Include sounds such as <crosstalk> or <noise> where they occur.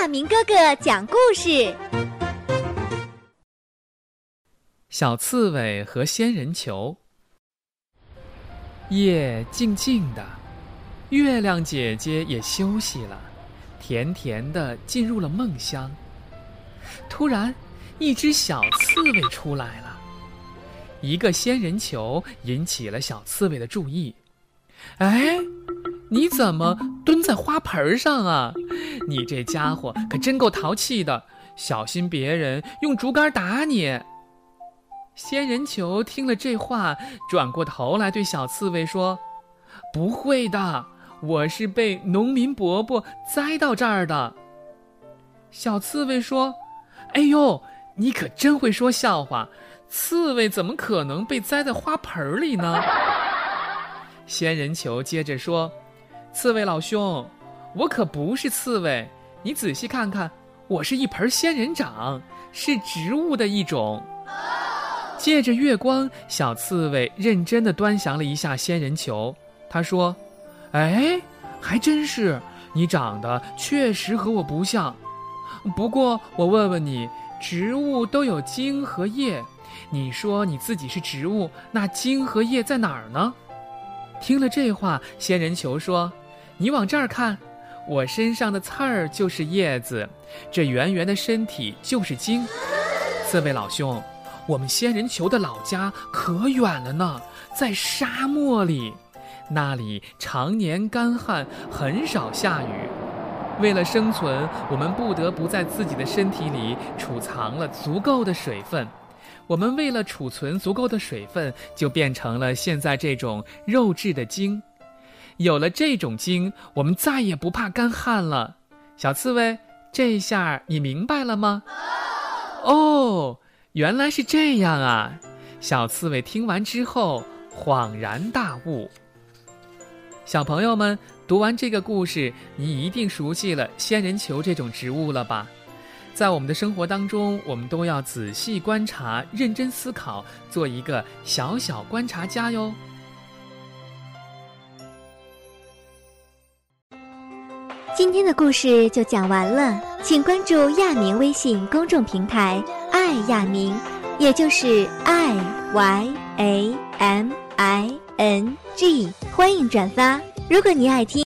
大明哥哥讲故事：小刺猬和仙人球。夜静静的，月亮姐姐也休息了，甜甜的进入了梦乡。突然，一只小刺猬出来了，一个仙人球引起了小刺猬的注意。哎，你怎么蹲在花盆上啊？你这家伙可真够淘气的，小心别人用竹竿打你！仙人球听了这话，转过头来对小刺猬说：“不会的，我是被农民伯伯栽到这儿的。”小刺猬说：“哎呦，你可真会说笑话！刺猬怎么可能被栽在花盆里呢？” <laughs> 仙人球接着说：“刺猬老兄，我可不是刺猬，你仔细看看，我是一盆仙人掌，是植物的一种。”借着月光，小刺猬认真的端详了一下仙人球。他说：“哎，还真是，你长得确实和我不像。不过我问问你，植物都有茎和叶，你说你自己是植物，那茎和叶在哪儿呢？”听了这话，仙人球说：“你往这儿看，我身上的刺儿就是叶子，这圆圆的身体就是茎。刺猬老兄，我们仙人球的老家可远了呢，在沙漠里，那里常年干旱，很少下雨。为了生存，我们不得不在自己的身体里储藏了足够的水分。”我们为了储存足够的水分，就变成了现在这种肉质的茎。有了这种茎，我们再也不怕干旱了。小刺猬，这下你明白了吗？哦，原来是这样啊！小刺猬听完之后恍然大悟。小朋友们，读完这个故事，你一定熟悉了仙人球这种植物了吧？在我们的生活当中，我们都要仔细观察、认真思考，做一个小小观察家哟。今天的故事就讲完了，请关注亚明微信公众平台“爱亚明”，也就是 “i y a m i n g”，欢迎转发。如果你爱听。